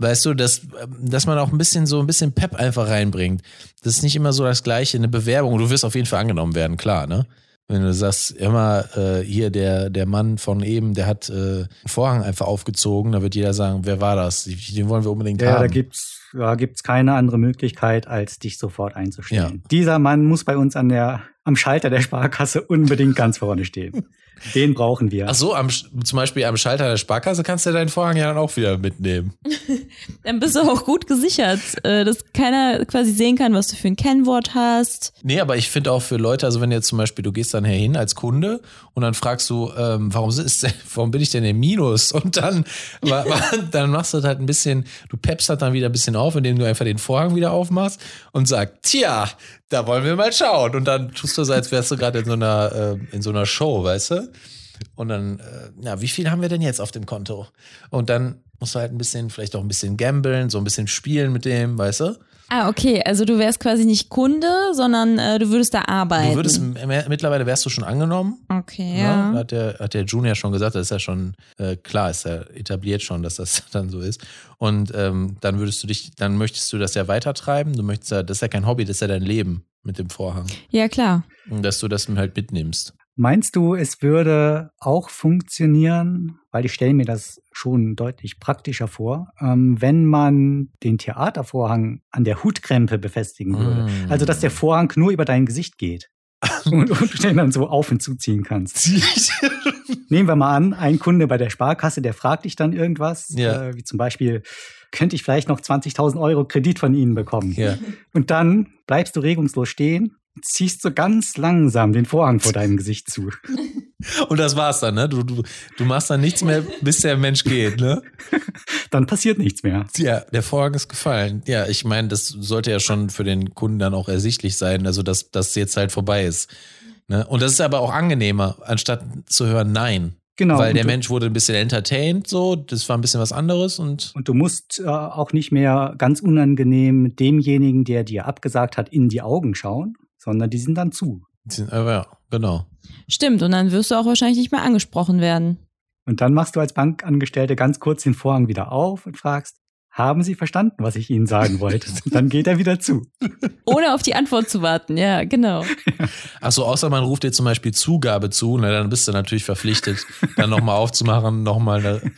Weißt du, dass, dass man auch ein bisschen so ein bisschen Pep einfach reinbringt. Das ist nicht immer so das Gleiche, eine Bewerbung. Du wirst auf jeden Fall angenommen werden, klar, ne? Wenn du sagst, immer äh, hier der, der Mann von eben, der hat äh, einen Vorhang einfach aufgezogen, da wird jeder sagen, wer war das? Den wollen wir unbedingt Ja, haben. da gibt's da gibt's keine andere Möglichkeit, als dich sofort einzustellen. Ja. Dieser Mann muss bei uns an der, am Schalter der Sparkasse unbedingt ganz vorne stehen. Den brauchen wir. Ach so, am, zum Beispiel am Schalter der Sparkasse kannst du deinen Vorhang ja dann auch wieder mitnehmen. Dann bist du auch gut gesichert, äh, dass keiner quasi sehen kann, was du für ein Kennwort hast. Nee, aber ich finde auch für Leute, also wenn jetzt zum Beispiel, du gehst dann hin als Kunde und dann fragst du, ähm, warum, ist, warum bin ich denn im Minus? Und dann, dann machst du das halt ein bisschen, du peppst das dann wieder ein bisschen auf, indem du einfach den Vorhang wieder aufmachst und sagst, tja, da wollen wir mal schauen. Und dann tust du so, als wärst du gerade in so einer, äh, in so einer Show, weißt du? Und dann, äh, ja, wie viel haben wir denn jetzt auf dem Konto? Und dann musst du halt ein bisschen, vielleicht auch ein bisschen gambeln, so ein bisschen spielen mit dem, weißt du? Ah, okay. Also du wärst quasi nicht Kunde, sondern äh, du würdest da arbeiten. Du würdest, mittlerweile wärst du schon angenommen. Okay, Ne? ja. Hat, der, hat der Junior schon gesagt, das ist ja schon äh, klar, ist ja etabliert schon, dass das dann so ist. Und ähm, dann würdest du dich, dann möchtest du das ja weitertreiben. Du möchtest ja, das ist ja kein Hobby, das ist ja dein Leben mit dem Vorhang. Ja, klar. Und dass du das halt mitnimmst. Meinst du, es würde auch funktionieren, weil ich stelle mir das schon deutlich praktischer vor, ähm, wenn man den Theatervorhang an der Hutkrempe befestigen würde? Mm. Also, dass der Vorhang nur über dein Gesicht geht. und, und den dann so auf und zuziehen kannst. Nehmen wir mal an, ein Kunde bei der Sparkasse, der fragt dich dann irgendwas, Ja. äh, wie zum Beispiel, könnte ich vielleicht noch 20.000 Euro Kredit von Ihnen bekommen? ja. Und dann bleibst du regungslos stehen, ziehst so ganz langsam den Vorhang vor deinem Gesicht zu. Und das war's dann, ne? Du, du, du machst dann nichts mehr, bis der Mensch geht, ne? Dann passiert nichts mehr. Ja, der Vorhang ist gefallen. Ja, ich meine, das sollte ja schon für den Kunden dann auch ersichtlich sein, also dass das jetzt halt vorbei ist. Ne? Und das ist aber auch angenehmer, anstatt zu hören Nein. Genau. Weil der du, Mensch wurde ein bisschen entertained, so, das war ein bisschen was anderes und Und du musst äh, auch nicht mehr ganz unangenehm demjenigen, der dir abgesagt hat, in die Augen schauen, sondern die sind dann zu. ja, genau. Stimmt, und dann wirst du auch wahrscheinlich nicht mehr angesprochen werden. Und dann machst du als Bankangestellte ganz kurz den Vorhang wieder auf und fragst, haben Sie verstanden, was ich Ihnen sagen wollte? Und dann geht er wieder zu. Ohne auf die Antwort zu warten, ja, genau. Achso, außer man ruft dir zum Beispiel Zugabe zu, na, dann bist du natürlich verpflichtet, dann nochmal aufzumachen, nochmal eine,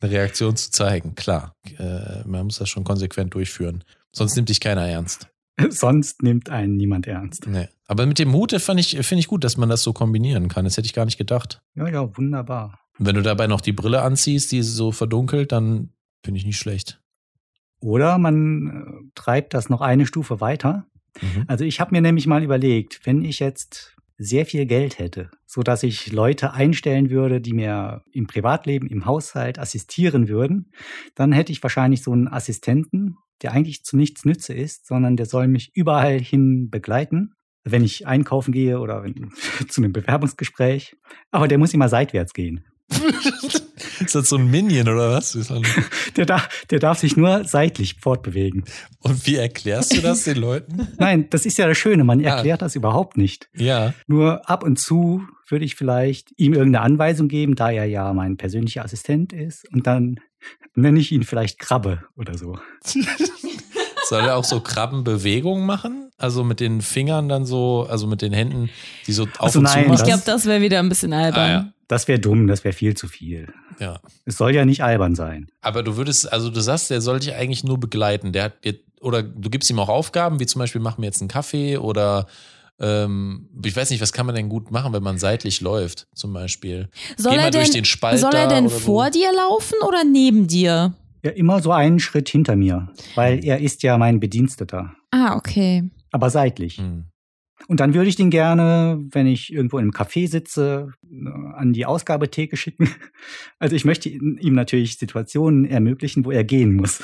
eine Reaktion zu zeigen. Klar, äh, man muss das schon konsequent durchführen. Sonst nimmt dich keiner ernst. Sonst nimmt einen niemand ernst. Nee. Aber mit dem Hut fand ich, finde ich gut, dass man das so kombinieren kann. Das hätte ich gar nicht gedacht. Ja, ja, wunderbar. Und wenn du dabei noch die Brille anziehst, die so verdunkelt, dann finde ich nicht schlecht. Oder man äh, treibt das noch eine Stufe weiter. Mhm. Also ich habe mir nämlich mal überlegt, wenn ich jetzt sehr viel Geld hätte, so dass ich Leute einstellen würde, die mir im Privatleben, im Haushalt assistieren würden, dann hätte ich wahrscheinlich so einen Assistenten, der eigentlich zu nichts nütze ist, sondern der soll mich überall hin begleiten, wenn ich einkaufen gehe oder wenn, zu einem Bewerbungsgespräch. Aber der muss immer seitwärts gehen. Ist das so ein Minion oder was? Der, darf, der darf sich nur seitlich fortbewegen. Und wie erklärst du das den Leuten? Nein, das ist ja das Schöne, man Ja. erklärt das überhaupt nicht. Ja. Nur ab und zu würde ich vielleicht ihm irgendeine Anweisung geben, da er ja mein persönlicher Assistent ist. Und dann nenne ich ihn vielleicht Krabbe oder so. Soll er auch so Krabbenbewegungen machen? Also mit den Fingern dann so, also mit den Händen, die so auf Also und nein, zu Ich machen? glaube, das wäre wieder ein bisschen albern. Ah, ja. Das wäre dumm, das wäre viel zu viel. ja. Es soll ja nicht albern sein. Aber du würdest, also du sagst, der soll dich eigentlich nur begleiten. Der hat oder du gibst ihm auch Aufgaben, wie zum Beispiel, mach mir jetzt einen Kaffee oder ähm, ich weiß nicht, was kann man denn gut machen, wenn man seitlich läuft, zum Beispiel. Soll Geh er mal durch denn, den Spalt soll er denn oder so. vor dir laufen oder neben dir? Ja, immer so einen Schritt hinter mir, weil er ist ja mein Bediensteter. Ah, okay. Aber seitlich. Hm. Und dann würde ich den gerne, wenn ich irgendwo in einem Café sitze, an die Ausgabetheke schicken. Also ich möchte ihm natürlich Situationen ermöglichen, wo er gehen muss,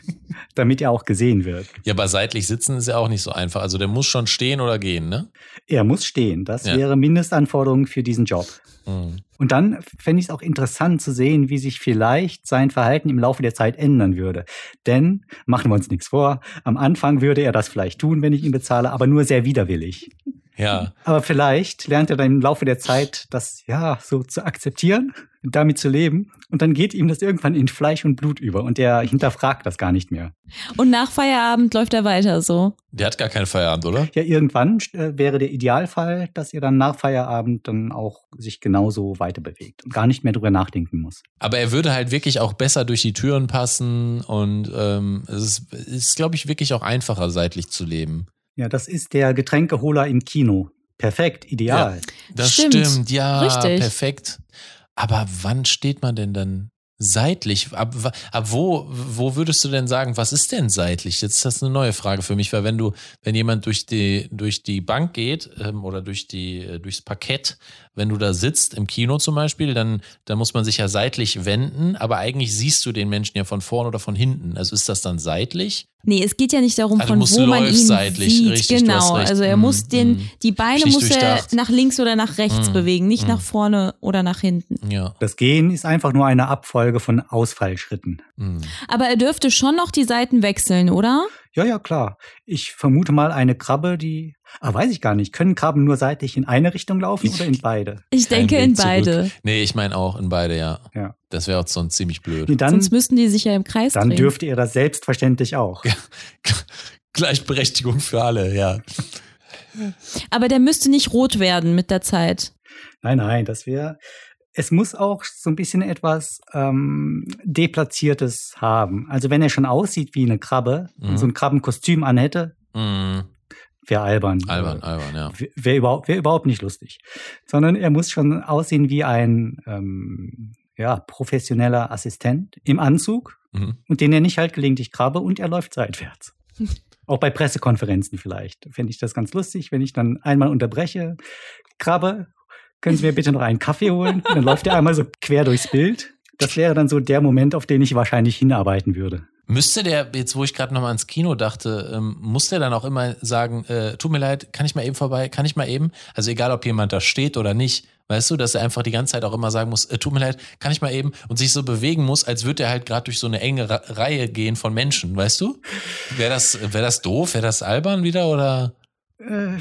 damit er auch gesehen wird. Ja, aber seitlich sitzen ist ja auch nicht so einfach. Also der muss schon stehen oder gehen, ne? Er muss stehen. Das Ja. wäre Mindestanforderung für diesen Job. Hm. Und dann fände ich es auch interessant zu sehen, wie sich vielleicht sein Verhalten im Laufe der Zeit ändern würde. Denn, machen wir uns nichts vor, am Anfang würde er das vielleicht tun, wenn ich ihn bezahle, aber nur sehr widerwillig. Ja. Aber vielleicht lernt er dann im Laufe der Zeit, das ja so zu akzeptieren, damit zu leben. Und dann geht ihm das irgendwann in Fleisch und Blut über und er hinterfragt das gar nicht mehr. Und nach Feierabend läuft er weiter so. Der hat gar keinen Feierabend, oder? Ja, irgendwann äh, wäre der Idealfall, dass er dann nach Feierabend dann auch sich genauso weiter bewegt und gar nicht mehr drüber nachdenken muss. Aber er würde halt wirklich auch besser durch die Türen passen und ähm, es ist, ist glaube ich, wirklich auch einfacher, seitlich zu leben. Ja, das ist der Getränkeholer im Kino. Perfekt, ideal. Das Stimmt. stimmt, ja, Richtig. perfekt. Aber wann steht man denn dann seitlich? Ab, ab wo, wo würdest du denn sagen, was ist denn seitlich? Jetzt ist das eine neue Frage für mich, weil wenn du, wenn jemand durch die, durch die Bank geht ähm, oder durch die, äh, durchs Parkett, wenn du da sitzt, im Kino zum Beispiel, dann, dann muss man sich ja seitlich wenden, aber eigentlich siehst du den Menschen ja von vorn oder von hinten. Also ist das dann seitlich? Nee, es geht ja nicht darum, Also von wo man läufst ihn seitlich, sieht. richtig, genau, also er Mm, muss den, mm. die Beine muss er nach links oder nach rechts Mm, bewegen, nicht mm. nach vorne oder nach hinten. Ja. Das Gehen ist einfach nur eine Abfolge von Ausfallschritten. Mhm. Aber er dürfte schon noch die Seiten wechseln, oder? Ja, ja, klar. Ich vermute mal eine Krabbe, die. Ah, weiß ich gar nicht. Können Krabben nur seitlich in eine Richtung laufen oder in beide? Ich Kein denke Weg in zurück. beide. Nee, ich meine auch in beide, ja. Ja. Das wäre auch sonst ziemlich blöd. Nee, dann, Sonst müssten die sich ja im Kreis dann drehen. dürfte er das selbstverständlich auch. Gleichberechtigung für alle, ja. Aber der müsste nicht rot werden mit der Zeit. Nein, nein, das wäre. Es muss auch so ein bisschen etwas ähm, Deplatziertes haben. Also wenn er schon aussieht wie eine Krabbe Mhm. und so ein Krabbenkostüm anhätte, Mhm. Wäre albern. Albern, albern, ja. Wäre überhaupt, wär überhaupt nicht lustig. Sondern er muss schon aussehen wie ein ähm, ja, professioneller Assistent im Anzug Mhm. und den er nicht halt gelegentlich krabbe und er läuft seitwärts. Auch bei Pressekonferenzen vielleicht. Fände ich das ganz lustig, wenn ich dann einmal unterbreche, krabbe, können Sie mir bitte noch einen Kaffee holen? Und dann läuft er einmal so quer durchs Bild. Das wäre dann so der Moment, auf den ich wahrscheinlich hinarbeiten würde. Müsste der, jetzt wo ich gerade nochmal ans Kino dachte, ähm, muss der dann auch immer sagen, äh, tut mir leid, kann ich mal eben vorbei, kann ich mal eben? Also egal, ob jemand da steht oder nicht, weißt du, dass er einfach die ganze Zeit auch immer sagen muss, äh, tut mir leid, kann ich mal eben? Und sich so bewegen muss, als würde er halt gerade durch so eine enge Ra Reihe gehen von Menschen, weißt du? Wäre das, wär das doof, wäre das albern wieder oder? Äh,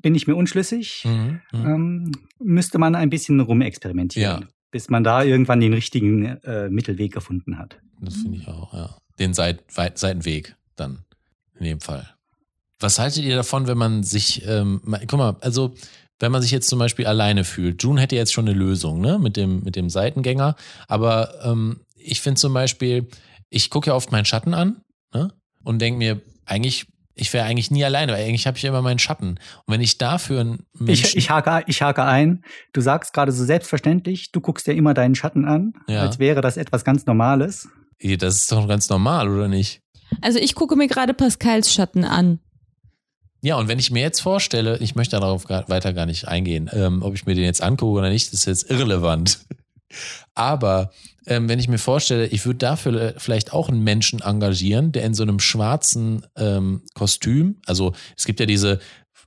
bin ich mir unschlüssig. Mhm, mhm. Ähm, müsste man ein bisschen rumexperimentieren, Ja. bis man da irgendwann den richtigen äh, Mittelweg gefunden hat. Das finde ich auch, ja. Den Seit Weit Seitenweg dann in dem Fall. Was haltet ihr davon, wenn man sich, ähm, guck mal, also wenn man sich jetzt zum Beispiel alleine fühlt, June hätte jetzt schon eine Lösung, ne, mit dem, mit dem Seitengänger, aber ähm, ich finde zum Beispiel, ich gucke ja oft meinen Schatten an, ne, und denke mir, eigentlich, ich wäre eigentlich nie alleine, weil eigentlich habe ich ja immer meinen Schatten. Und wenn ich dafür einen Menschen, Ich, ich, hake, ich hake ein. Du sagst gerade so selbstverständlich, du guckst ja immer deinen Schatten an, Ja. als wäre das etwas ganz Normales. Das ist doch ganz normal, oder nicht? Also ich gucke mir gerade Pascals Schatten an. Ja, und wenn ich mir jetzt vorstelle, ich möchte darauf gar, weiter gar nicht eingehen, ähm, ob ich mir den jetzt angucke oder nicht, ist jetzt irrelevant. Aber ähm, wenn ich mir vorstelle, ich würde dafür vielleicht auch einen Menschen engagieren, der in so einem schwarzen ähm, Kostüm, also es gibt ja diese,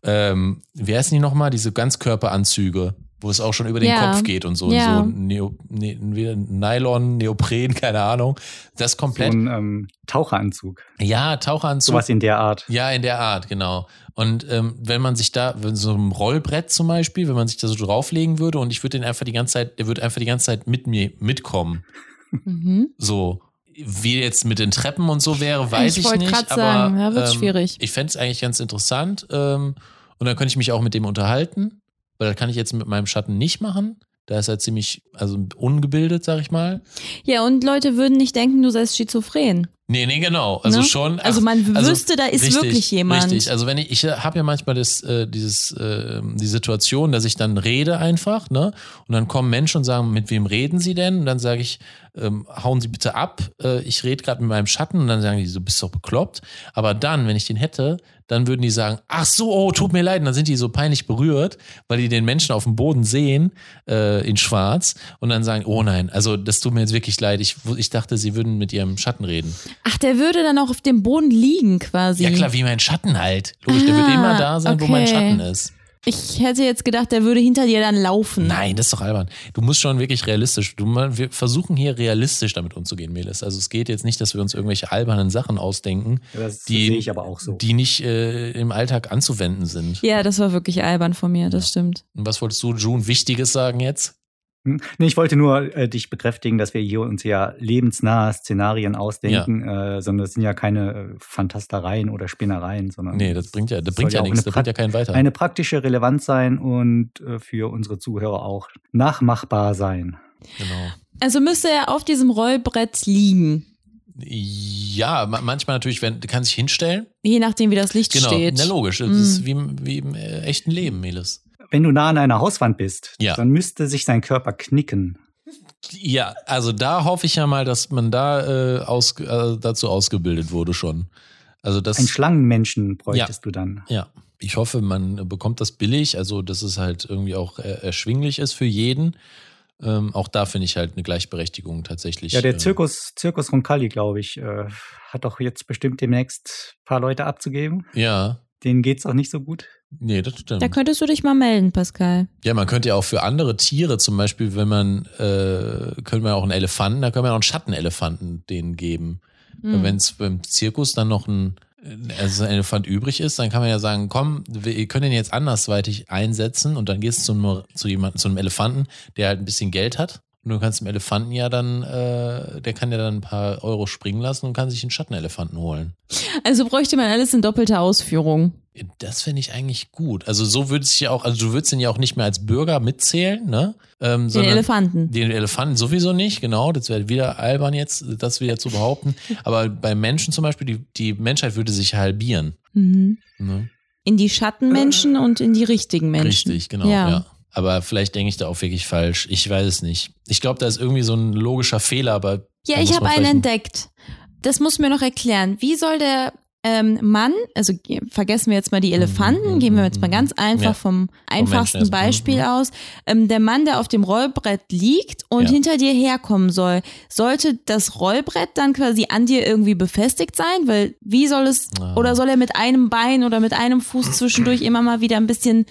ähm, wie heißen die nochmal, diese Ganzkörperanzüge, wo es auch schon über den Ja. Kopf geht und so, Ja. so Neo, ne, Nylon, Neopren, keine Ahnung. Das So komplett. ein ähm, Taucheranzug. ja, Taucheranzug. Sowas in der Art. Ja, in der Art, genau. Und ähm, wenn man sich da, wenn so ein Rollbrett zum Beispiel, wenn man sich da so drauflegen würde und ich würde den einfach die ganze Zeit, der würde einfach die ganze Zeit mit mir mitkommen. Mhm. So. Wie jetzt mit den Treppen und so wäre, weiß Ich ich, wollte nicht. aber, sagen, ja, wird ähm, schwierig. Ich fände es eigentlich ganz interessant. Ähm, und dann könnte ich mich auch mit dem unterhalten, weil das kann ich jetzt mit meinem Schatten nicht machen. Da ist er ziemlich, also ungebildet, sag ich mal. Ja, und Leute würden nicht denken, du seist schizophren. Nee, nee, genau. Also Ne? schon. Also ach, man also wüsste, da ist richtig, wirklich jemand. Richtig. Also wenn ich, ich habe ja manchmal das, äh, dieses, äh, die Situation, dass ich dann rede einfach, ne? Und dann kommen Menschen und sagen, mit wem reden Sie denn? Und dann sage ich, ähm, hauen Sie bitte ab. Äh, ich rede gerade mit meinem Schatten und dann sagen die, du bist doch bekloppt. Aber dann, wenn ich den hätte, dann würden die sagen, ach so, oh, tut mir leid. Und dann sind die so peinlich berührt, weil die den Menschen auf dem Boden sehen, äh, in schwarz, und dann sagen, oh nein, also das tut mir jetzt wirklich leid. Ich, ich dachte, sie würden mit ihrem Schatten reden. Ach, der würde dann auch auf dem Boden liegen quasi. Ja klar, wie mein Schatten halt. Logisch, der wird Ah, immer da sein, wo mein okay. Schatten ist. Ich hätte jetzt gedacht, der würde hinter dir dann laufen. Nein, das ist doch albern. Du musst schon wirklich realistisch. Du, wir versuchen hier realistisch damit umzugehen, Melis. Also es geht jetzt nicht, dass wir uns irgendwelche albernen Sachen ausdenken, Das Die- sehe ich aber auch so. die nicht äh, im Alltag anzuwenden sind. Ja, das war wirklich albern von mir, das stimmt. Und was wolltest du, June, Wichtiges sagen jetzt? Hm? Nee, ich wollte nur äh, dich bekräftigen, dass wir hier uns ja lebensnahe Szenarien ausdenken, äh, sondern es sind ja keine äh, Fantastereien oder Spinnereien, sondern Nee, das bringt ja, das bringt ja nichts, eine das bringt ja keinen weiter. eine praktische Relevanz sein und äh, für unsere Zuhörer auch nachmachbar sein. Genau. Also müsste er auf diesem Rollbrett liegen. Ja, ma- manchmal natürlich, wenn, du kannst dich hinstellen. Je nachdem, wie das Licht Genau, steht. na logisch. Das Mm. ist wie, im- wie im äh, echten Leben, Melis. Wenn du nah an einer Hauswand bist, Ja. dann müsste sich sein Körper knicken. Ja, also da hoffe ich ja mal, dass man da äh, aus, äh, dazu ausgebildet wurde schon. Also das, Ein Schlangenmenschen bräuchtest du dann. ja, ich hoffe, man bekommt das billig, also dass es halt irgendwie auch äh, erschwinglich ist für jeden. Ähm, auch da finde ich halt eine Gleichberechtigung tatsächlich. Ja, der äh, Zirkus, Zirkus Roncalli, glaube ich, äh, hat doch jetzt bestimmt demnächst ein paar Leute abzugeben. Ja, Denen geht's auch nicht so gut. nee, das stimmt. Da könntest du dich mal melden, Pascal. Ja, man könnte ja auch für andere Tiere, zum Beispiel, wenn man, äh, könnte man auch einen Elefanten, da können wir auch einen Schattenelefanten denen geben. Hm. Wenn es beim Zirkus dann noch ein, also ein Elefant übrig ist, dann kann man ja sagen, komm, wir ihr könnt den jetzt andersweitig einsetzen und dann gehst du zu, einem- zu jemandem, zu einem Elefanten, der halt ein bisschen Geld hat Und du kannst dem Elefanten ja dann, äh, der kann ja dann ein paar Euro springen lassen und kann sich einen Schattenelefanten holen. Also bräuchte man alles in doppelter Ausführung. Das finde ich eigentlich gut. Also so würde es ja auch, also du würdest ihn ja auch nicht mehr als Bürger mitzählen, ne? Ähm, Den Elefanten. Den Elefanten sowieso nicht, genau. Das wäre wieder albern jetzt, das wieder zu behaupten. Aber bei Menschen zum Beispiel, die, die Menschheit würde sich halbieren. Mhm. Ne? In die Schattenmenschen und in die richtigen Menschen. Richtig, genau, Ja. ja. Aber vielleicht denke ich da auch wirklich falsch. Ich weiß es nicht. Ich glaube, da ist irgendwie so ein logischer Fehler, aber. Ja, ich habe einen entdeckt. Das muss mir noch erklären. Wie soll der ähm, Mann, also ge- vergessen wir jetzt mal die Elefanten, Mhm, gehen wir jetzt mal mhm, ganz einfach ja. vom einfachsten Beispiel mhm. aus. Ähm, der Mann, der auf dem Rollbrett liegt und Ja. hinter dir herkommen soll, sollte das Rollbrett dann quasi an dir irgendwie befestigt sein? Weil wie soll es, Ah. oder soll er mit einem Bein oder mit einem Fuß zwischendurch immer mal wieder ein bisschen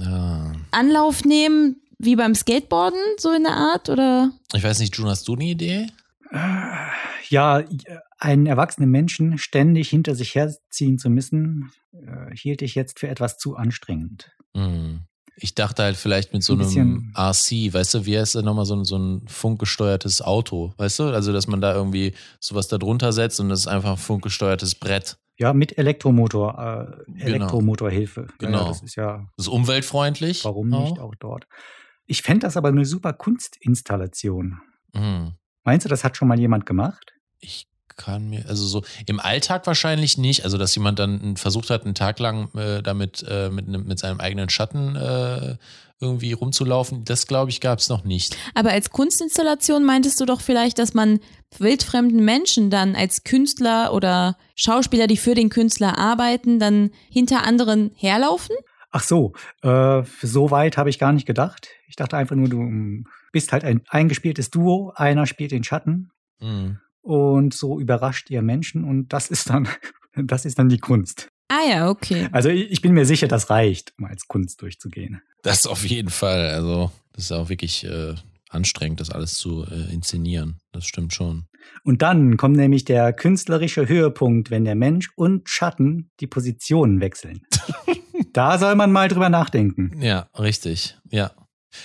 Ja. Anlauf nehmen, wie beim Skateboarden, so in der Art? Oder? Ich weiß nicht, Jun, hast du eine Idee? Ja, einen erwachsenen Menschen ständig hinter sich herziehen zu müssen, äh, hielt ich jetzt für etwas zu anstrengend. Hm. Ich dachte halt vielleicht mit so Ein einem RC, weißt du, wie heißt das nochmal, so ein, so ein funkgesteuertes Auto, weißt du? Also, dass man da irgendwie sowas da drunter setzt und das ist einfach ein funkgesteuertes Brett. Ja, mit Elektromotor, äh, Genau. Elektromotorhilfe. Genau. Ja, das ist ja, Das ist umweltfreundlich. warum nicht auch? auch dort. Ich fände das aber eine super Kunstinstallation. Hm. Meinst du, das hat schon mal jemand gemacht? Ich kann mir, also so im Alltag wahrscheinlich nicht, also dass jemand dann versucht hat, einen Tag lang äh, damit äh, mit, mit seinem eigenen Schatten äh, irgendwie rumzulaufen, das glaube ich gab es noch nicht. Aber als Kunstinstallation meintest du doch vielleicht, dass man wildfremden Menschen dann als Künstler oder Schauspieler, die für den Künstler arbeiten, dann hinter anderen herlaufen? Ach so, äh, so weit habe ich gar nicht gedacht. Ich dachte einfach nur, du ähm, bist halt ein eingespieltes Duo, einer spielt den Schatten Hm. Und so überrascht ihr Menschen und das ist dann, das ist dann die Kunst. Ah ja, okay. Also ich bin mir sicher, das reicht, um als Kunst durchzugehen. Das auf jeden Fall, also das ist auch wirklich äh, anstrengend, das alles zu äh, inszenieren. Das stimmt schon. Und dann kommt nämlich der künstlerische Höhepunkt, wenn der Mensch und Schatten die Positionen wechseln. da soll man mal drüber nachdenken. Ja, richtig, ja.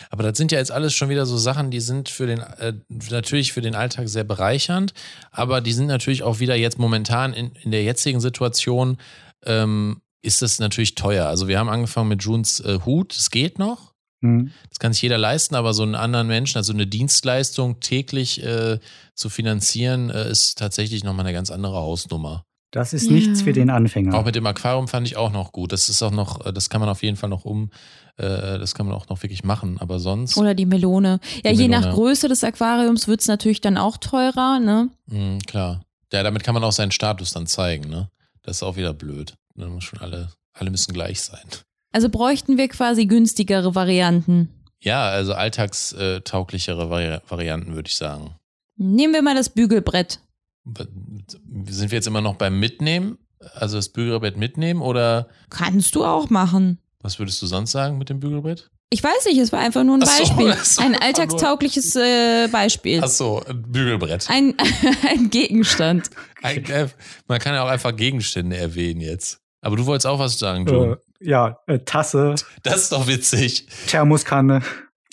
Aber das sind ja jetzt alles schon wieder so Sachen, die sind für den, äh, natürlich für den Alltag sehr bereichernd, aber die sind natürlich auch wieder jetzt momentan in, in der jetzigen Situation, ähm, ist das natürlich teuer. Also wir haben angefangen mit Junes äh, Hut, es geht noch, Hm. das kann sich jeder leisten, aber so einen anderen Menschen, also eine Dienstleistung täglich äh, zu finanzieren, äh, ist tatsächlich nochmal eine ganz andere Hausnummer. Das ist Ja. nichts für den Anfänger. Auch mit dem Aquarium fand ich auch noch gut. Das ist auch noch, äh, das kann man auf jeden Fall noch um, äh, das kann man auch noch wirklich machen. Aber sonst, Oder die Melone. Ja, Die je Melone. nach Größe des Aquariums wird's natürlich dann auch teurer, ne? mh, klar. Ja, damit kann man auch seinen Status dann zeigen, ne? Das ist auch wieder blöd. Dann muss schon alle, alle müssen gleich sein. Also bräuchten wir quasi günstigere Varianten. Ja, also alltagstauglichere Vari Varianten, würde ich sagen. Nehmen wir mal das Bügelbrett. Sind wir jetzt immer noch beim Mitnehmen? Also das Bügelbrett mitnehmen oder Kannst du auch machen. was würdest du sonst sagen mit dem Bügelbrett? Ich weiß nicht, es war einfach nur ein Ach so, Beispiel. ach so, ein alltagstaugliches äh, Beispiel. Achso, ein Bügelbrett. Ein, ein Gegenstand. Ein, äh, man kann ja auch einfach Gegenstände erwähnen jetzt. Aber du wolltest auch was sagen, äh, Joe. ja, äh, Tasse, Das ist doch witzig. Thermoskanne,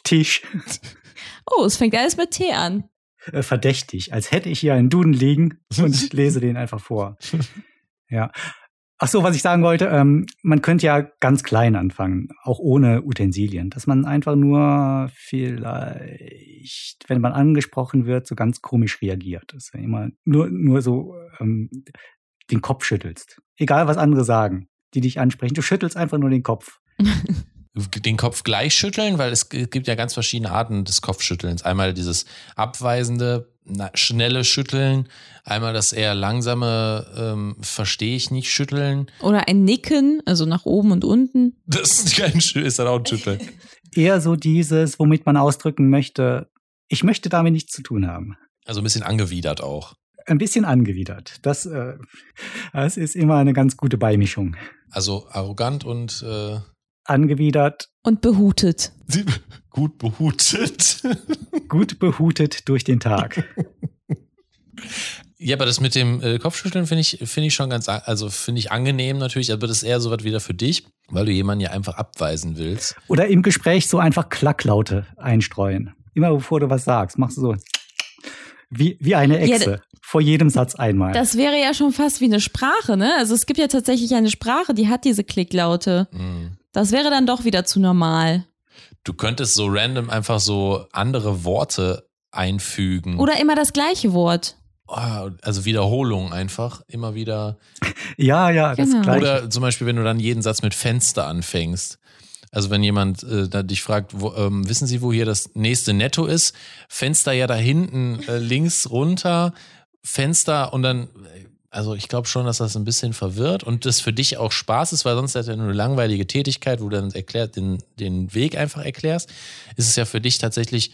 Tisch. Oh, es fängt alles mit T an. Äh, verdächtig, als hätte ich hier einen Duden liegen und lese den einfach vor. Ja. Ach so, was ich sagen wollte, ähm, man könnte ja ganz klein anfangen, auch ohne Utensilien, dass man einfach nur vielleicht, wenn man angesprochen wird, so ganz komisch reagiert. Dass du immer nur, nur so ähm, den Kopf schüttelst. Egal, was andere sagen, die dich ansprechen. Du schüttelst einfach nur den Kopf. Den Kopf gleich schütteln, weil es gibt ja ganz verschiedene Arten des Kopfschüttelns. Einmal dieses abweisende, schnelle Schütteln, einmal das eher langsame, ähm, verstehe ich nicht Schütteln. Oder ein Nicken, also nach oben und unten. Das ist kein ist dann auch ein Schütteln. Eher so dieses, womit man ausdrücken möchte, ich möchte damit nichts zu tun haben. Also ein bisschen angewidert auch. ein bisschen angewidert. Das, äh, das ist immer eine ganz gute Beimischung. Also arrogant und äh, Angewidert, Und behutet. gut behutet. gut behutet durch den Tag. Ja, aber das mit dem äh, Kopfschütteln finde ich, finde ich schon ganz, also finde ich angenehm natürlich, aber das ist eher so was wieder für dich, weil du jemanden ja einfach abweisen willst. Oder im Gespräch so einfach Klacklaute einstreuen. Immer bevor du was sagst, machst du so wie, wie eine Echse. Ja, vor jedem Satz einmal. Das wäre ja schon fast wie eine Sprache, ne? Also es gibt ja tatsächlich eine Sprache, die hat diese Klicklaute. Mhm. Das wäre dann doch wieder zu normal. Du könntest so random einfach so andere Worte einfügen. Oder immer das gleiche Wort. Oh, also Wiederholung einfach, immer wieder. Ja, ja, das genau. Gleiche. Oder zum Beispiel, wenn du dann jeden Satz mit Fenster anfängst. Also wenn jemand äh, dich fragt, wo, ähm, wissen Sie, wo hier das nächste Netto ist? Fenster ja da hinten äh, links runter, Fenster und dann, also ich glaube schon, dass das ein bisschen verwirrt und das für dich auch Spaß ist, weil sonst ist ja nur eine langweilige Tätigkeit, wo du dann erklärt, den, den Weg einfach erklärst, ist es ja für dich tatsächlich,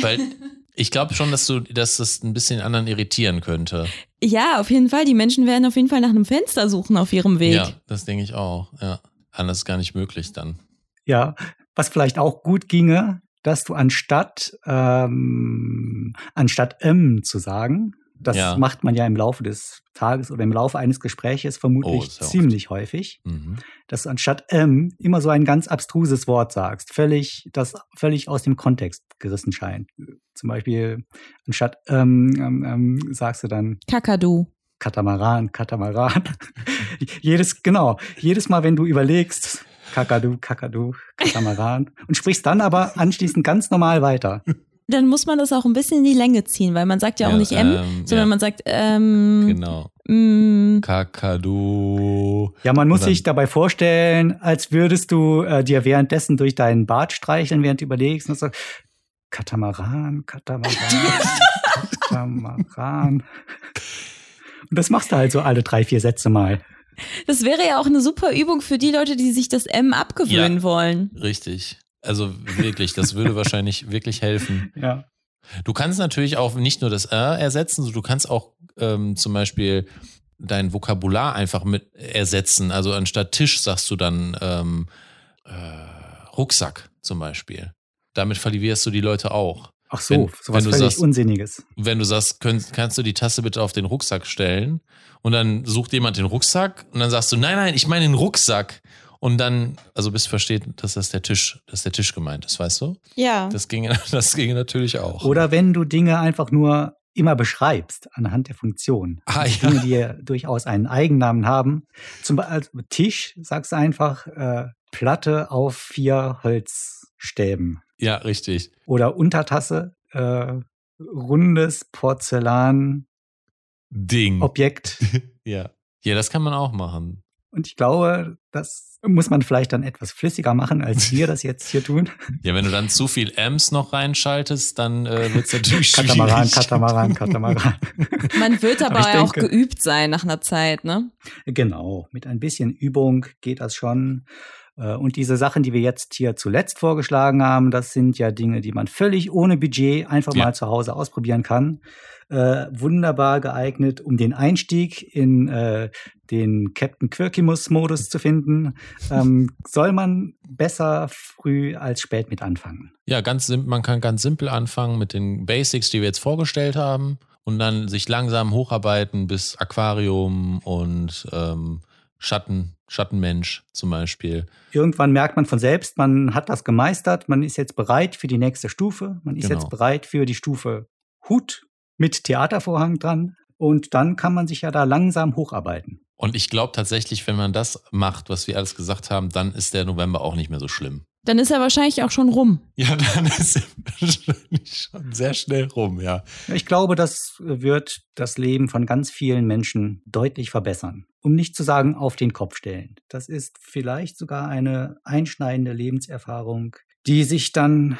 weil ich glaube schon, dass du, dass das ein bisschen anderen irritieren könnte. Ja, auf jeden Fall. Die Menschen werden auf jeden Fall nach einem Fenster suchen auf ihrem Weg. Ja, das denke ich auch. Ja, anders ist gar nicht möglich dann. Ja, was vielleicht auch gut ginge, dass du anstatt ähm, anstatt ähm zu sagen, das ja. macht man ja im Laufe des Tages oder im Laufe eines Gespräches vermutlich oh, ziemlich oft. häufig, mhm. dass du anstatt ähm immer so ein ganz abstruses Wort sagst, völlig, das völlig aus dem Kontext gerissen scheint. Zum Beispiel anstatt ähm, ähm, ähm sagst du dann Kakadu. Katamaran, Katamaran. jedes, genau, jedes Mal, wenn du überlegst, Kakadu, Kakadu, Katamaran und sprichst dann aber anschließend ganz normal weiter dann muss man das auch ein bisschen in die Länge ziehen, weil man sagt ja auch ja, nicht M, ähm, sondern ja. man sagt ähm, genau. Mm. Kakadu. Ja, man muss sich dabei vorstellen, als würdest du äh, dir währenddessen durch deinen Bart streicheln, während du überlegst und so Katamaran, Katamaran, Katamaran. Und das machst du halt so alle drei, vier Sätze mal. Das wäre ja auch eine super Übung für die Leute, die sich das M abgewöhnen ja, wollen. Richtig. Also wirklich, das würde wahrscheinlich wirklich helfen. Ja. Du kannst natürlich auch nicht nur das R ersetzen, du kannst auch ähm, zum Beispiel dein Vokabular einfach mit ersetzen. Also anstatt Tisch sagst du dann ähm, äh, Rucksack zum Beispiel. Damit verlierst du die Leute auch. Ach so, wenn, sowas wenn völlig sagst, Unsinniges. Wenn du sagst, könnt, kannst du die Tasse bitte auf den Rucksack stellen und dann sucht jemand den Rucksack und dann sagst du, nein, nein, ich meine den Rucksack. Und dann, also bis versteht, dass das der Tisch, dass der Tisch gemeint ist, weißt du? Ja. Das ginge, das ginge natürlich auch. Oder wenn du Dinge einfach nur immer beschreibst anhand der Funktion. Ah, also ja. Dinge, die ja durchaus einen Eigennamen haben. Zum Beispiel also Tisch, sagst du einfach, äh, Platte auf vier Holzstäben. Ja, richtig. Oder Untertasse, äh, rundes Porzellan. Ding. Objekt. ja. Ja, das kann man auch machen. Und ich glaube, das muss man vielleicht dann etwas flüssiger machen, als wir das jetzt hier tun. Ja, wenn du dann zu viel Amps noch reinschaltest, dann äh, wird es natürlich Katamaran, Katamaran, Katamaran. Man wird aber, aber auch denke, geübt sein nach einer Zeit, ne? Genau, mit ein bisschen Übung geht das schon. Äh, und diese Sachen, die wir jetzt hier zuletzt vorgeschlagen haben, das sind ja Dinge, die man völlig ohne Budget einfach ja. mal zu Hause ausprobieren kann äh, wunderbar geeignet, um den Einstieg in äh, den Captain Quirkimus-Modus zu finden. Ähm, soll man besser früh als spät mit anfangen? Ja, ganz simpel, man kann ganz simpel anfangen mit den Basics, die wir jetzt vorgestellt haben und dann sich langsam hocharbeiten bis Aquarium und ähm, Schatten, Schattenmensch zum Beispiel. Irgendwann merkt man von selbst, man hat das gemeistert, man ist jetzt bereit für die nächste Stufe, man ist genau. jetzt bereit für die Stufe Hut mit Theatervorhang dran. Und dann kann man sich ja da langsam hocharbeiten. Und ich glaube tatsächlich, wenn man das macht, was wir alles gesagt haben, dann ist der November auch nicht mehr so schlimm. Dann ist er wahrscheinlich auch schon rum. Ja, dann ist er wahrscheinlich schon sehr schnell rum, ja. Ich glaube, das wird das Leben von ganz vielen Menschen deutlich verbessern. Um nicht zu sagen, auf den Kopf stellen. Das ist vielleicht sogar eine einschneidende Lebenserfahrung, die sich dann,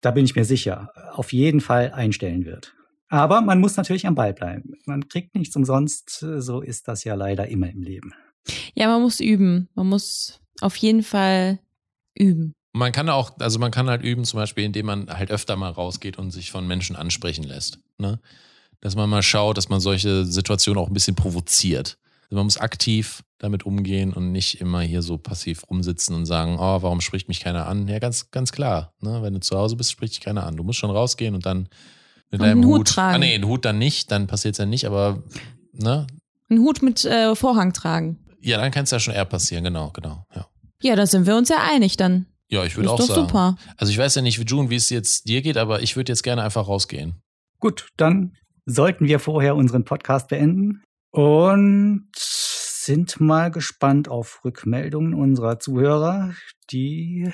da bin ich mir sicher, auf jeden Fall einstellen wird. Aber man muss natürlich am Ball bleiben. Man kriegt nichts umsonst. So ist das ja leider immer im Leben. Ja, man muss üben. Man muss auf jeden Fall üben. Man kann auch, also man kann halt üben, zum Beispiel, indem man halt öfter mal rausgeht und sich von Menschen ansprechen lässt. Ne? Dass man mal schaut, dass man solche Situationen auch ein bisschen provoziert. Also man muss aktiv damit umgehen und nicht immer hier so passiv rumsitzen und sagen, oh, warum spricht mich keiner an? Ja, ganz, ganz klar. Ne? Wenn du zu Hause bist, spricht dich keiner an. Du musst schon rausgehen und dann mit einem Hut. Hut tragen. Ah, nee, einen Hut dann nicht, dann passiert es ja nicht, aber, ne? Einen Hut mit äh, Vorhang tragen. Ja, dann kann es ja schon eher passieren, genau, genau, ja. Ja, da sind wir uns ja einig dann. Ja, ich würde Ist auch doch sagen. super. Also ich weiß ja nicht, June, wie es jetzt dir geht, aber ich würde jetzt gerne einfach rausgehen. Gut, dann sollten wir vorher unseren Podcast beenden und sind mal gespannt auf Rückmeldungen unserer Zuhörer, die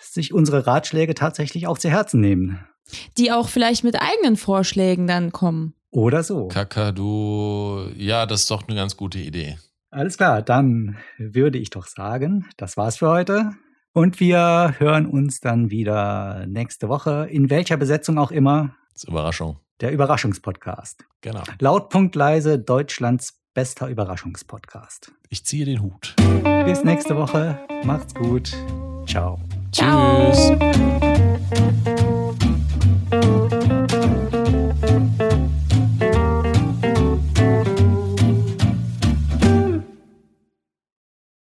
sich unsere Ratschläge tatsächlich auch zu Herzen nehmen. Die auch vielleicht mit eigenen Vorschlägen dann kommen. Oder so. Kakadu, ja, das ist doch eine ganz gute Idee. Alles klar, dann würde ich doch sagen, das war's für heute. Und wir hören uns dann wieder nächste Woche, in welcher Besetzung auch immer, Das ist Überraschung. der Überraschungspodcast. Genau. Laut Punkt leise Deutschlands bester Überraschungspodcast. Ich ziehe den Hut. Bis nächste Woche. Macht's gut. Ciao. Ciao. Tschüss.